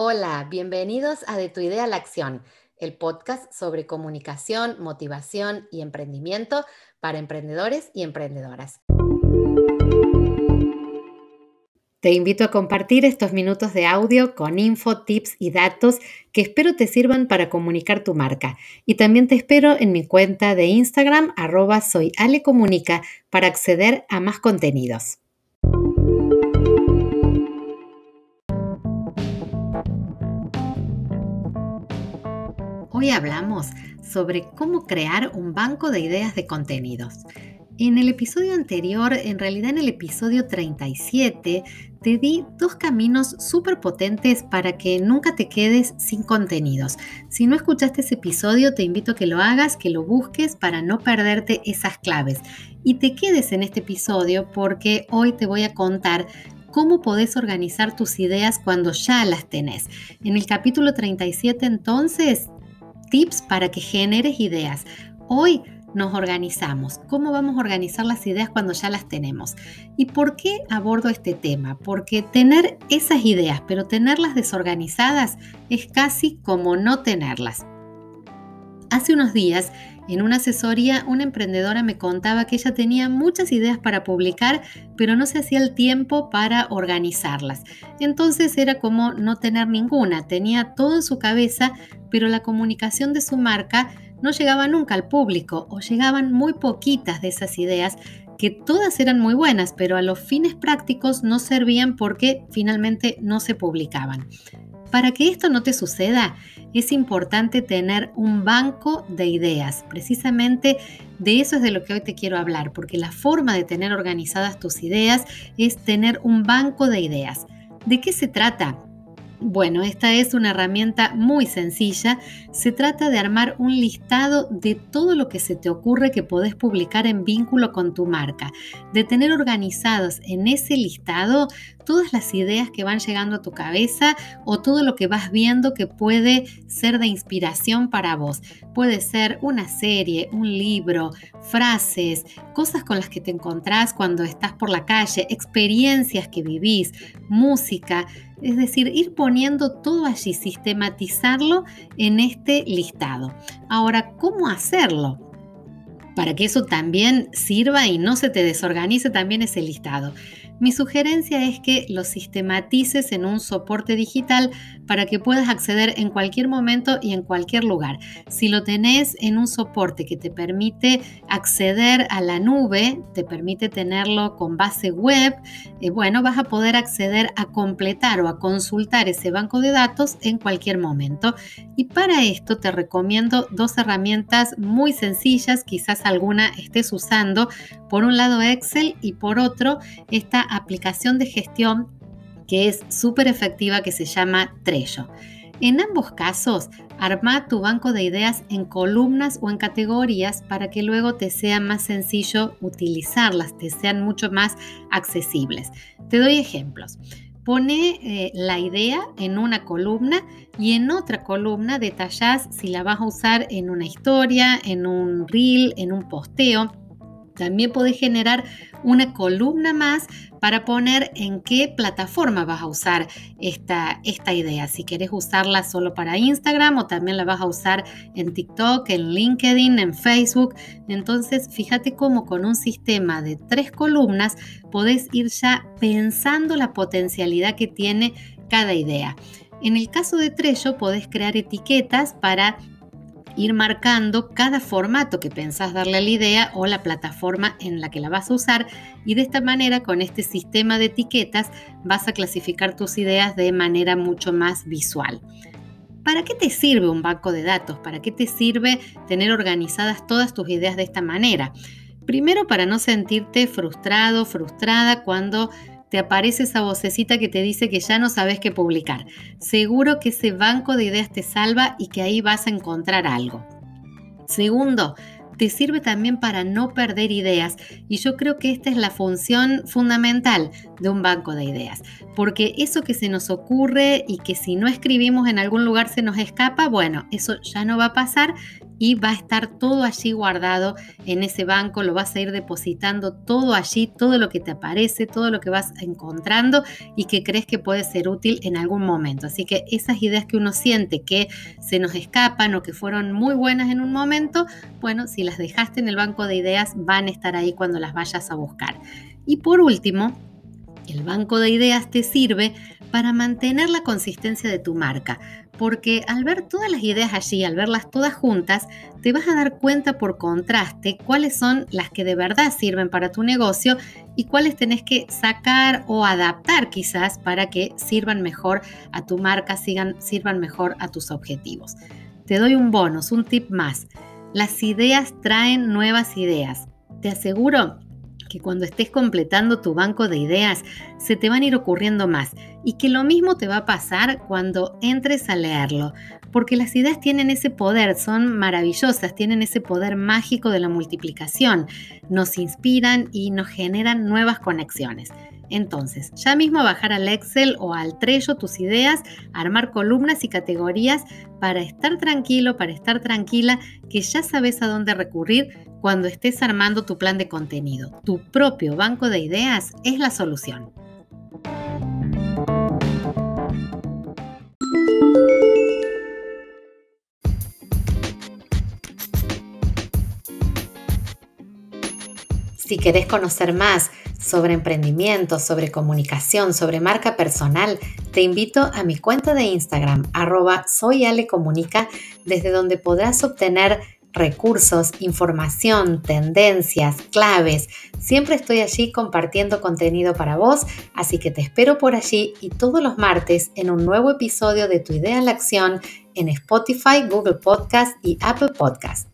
Hola, bienvenidos a De tu idea a la acción, el podcast sobre comunicación, motivación y emprendimiento para emprendedores y emprendedoras. Te invito a compartir estos minutos de audio con info, tips y datos que espero te sirvan para comunicar tu marca. Y también te espero en mi cuenta de Instagram, arroba para acceder a más contenidos. Hoy hablamos sobre cómo crear un banco de ideas de contenidos. En el episodio anterior, en realidad en el episodio 37, te di dos caminos súper potentes para que nunca te quedes sin contenidos. Si no escuchaste ese episodio, te invito a que lo hagas, que lo busques para no perderte esas claves. Y te quedes en este episodio porque hoy te voy a contar cómo podés organizar tus ideas cuando ya las tenés. En el capítulo 37 entonces tips para que generes ideas. Hoy nos organizamos, cómo vamos a organizar las ideas cuando ya las tenemos. ¿Y por qué abordo este tema? Porque tener esas ideas, pero tenerlas desorganizadas, es casi como no tenerlas. Hace unos días, en una asesoría, una emprendedora me contaba que ella tenía muchas ideas para publicar, pero no se hacía el tiempo para organizarlas. Entonces era como no tener ninguna, tenía todo en su cabeza, pero la comunicación de su marca no llegaba nunca al público o llegaban muy poquitas de esas ideas que todas eran muy buenas, pero a los fines prácticos no servían porque finalmente no se publicaban. Para que esto no te suceda, es importante tener un banco de ideas. Precisamente de eso es de lo que hoy te quiero hablar, porque la forma de tener organizadas tus ideas es tener un banco de ideas. ¿De qué se trata? Bueno, esta es una herramienta muy sencilla. Se trata de armar un listado de todo lo que se te ocurre que podés publicar en vínculo con tu marca, de tener organizados en ese listado todas las ideas que van llegando a tu cabeza o todo lo que vas viendo que puede ser de inspiración para vos. Puede ser una serie, un libro, frases, cosas con las que te encontrás cuando estás por la calle, experiencias que vivís, música. Es decir, ir poniendo todo allí, sistematizarlo en este listado. Ahora, ¿cómo hacerlo? Para que eso también sirva y no se te desorganice también ese listado. Mi sugerencia es que lo sistematices en un soporte digital para que puedas acceder en cualquier momento y en cualquier lugar. Si lo tenés en un soporte que te permite acceder a la nube, te permite tenerlo con base web, eh, bueno, vas a poder acceder a completar o a consultar ese banco de datos en cualquier momento. Y para esto te recomiendo dos herramientas muy sencillas, quizás alguna estés usando. Por un lado Excel y por otro esta aplicación de gestión que es súper efectiva que se llama Trello. En ambos casos, arma tu banco de ideas en columnas o en categorías para que luego te sea más sencillo utilizarlas, te sean mucho más accesibles. Te doy ejemplos. Pone eh, la idea en una columna y en otra columna detallas si la vas a usar en una historia, en un reel, en un posteo. También podés generar una columna más para poner en qué plataforma vas a usar esta, esta idea. Si quieres usarla solo para Instagram o también la vas a usar en TikTok, en LinkedIn, en Facebook. Entonces, fíjate cómo con un sistema de tres columnas podés ir ya pensando la potencialidad que tiene cada idea. En el caso de Trello, podés crear etiquetas para ir marcando cada formato que pensás darle a la idea o la plataforma en la que la vas a usar y de esta manera con este sistema de etiquetas vas a clasificar tus ideas de manera mucho más visual. ¿Para qué te sirve un banco de datos? ¿Para qué te sirve tener organizadas todas tus ideas de esta manera? Primero para no sentirte frustrado, frustrada cuando te aparece esa vocecita que te dice que ya no sabes qué publicar. Seguro que ese banco de ideas te salva y que ahí vas a encontrar algo. Segundo, te sirve también para no perder ideas y yo creo que esta es la función fundamental de un banco de ideas, porque eso que se nos ocurre y que si no escribimos en algún lugar se nos escapa, bueno, eso ya no va a pasar y va a estar todo allí guardado en ese banco, lo vas a ir depositando todo allí, todo lo que te aparece, todo lo que vas encontrando y que crees que puede ser útil en algún momento. Así que esas ideas que uno siente que se nos escapan o que fueron muy buenas en un momento, bueno, si las dejaste en el banco de ideas van a estar ahí cuando las vayas a buscar. Y por último, el banco de ideas te sirve para mantener la consistencia de tu marca, porque al ver todas las ideas allí, al verlas todas juntas, te vas a dar cuenta por contraste cuáles son las que de verdad sirven para tu negocio y cuáles tenés que sacar o adaptar quizás para que sirvan mejor a tu marca, sirvan mejor a tus objetivos. Te doy un bonus, un tip más. Las ideas traen nuevas ideas. Te aseguro que cuando estés completando tu banco de ideas se te van a ir ocurriendo más y que lo mismo te va a pasar cuando entres a leerlo, porque las ideas tienen ese poder, son maravillosas, tienen ese poder mágico de la multiplicación, nos inspiran y nos generan nuevas conexiones. Entonces, ya mismo bajar al Excel o al Trello tus ideas, armar columnas y categorías para estar tranquilo, para estar tranquila, que ya sabes a dónde recurrir cuando estés armando tu plan de contenido. Tu propio banco de ideas es la solución. Si querés conocer más sobre emprendimiento, sobre comunicación, sobre marca personal, te invito a mi cuenta de Instagram, arroba soyalecomunica, desde donde podrás obtener recursos, información, tendencias, claves. Siempre estoy allí compartiendo contenido para vos, así que te espero por allí y todos los martes en un nuevo episodio de Tu idea en la acción en Spotify, Google Podcast y Apple Podcast.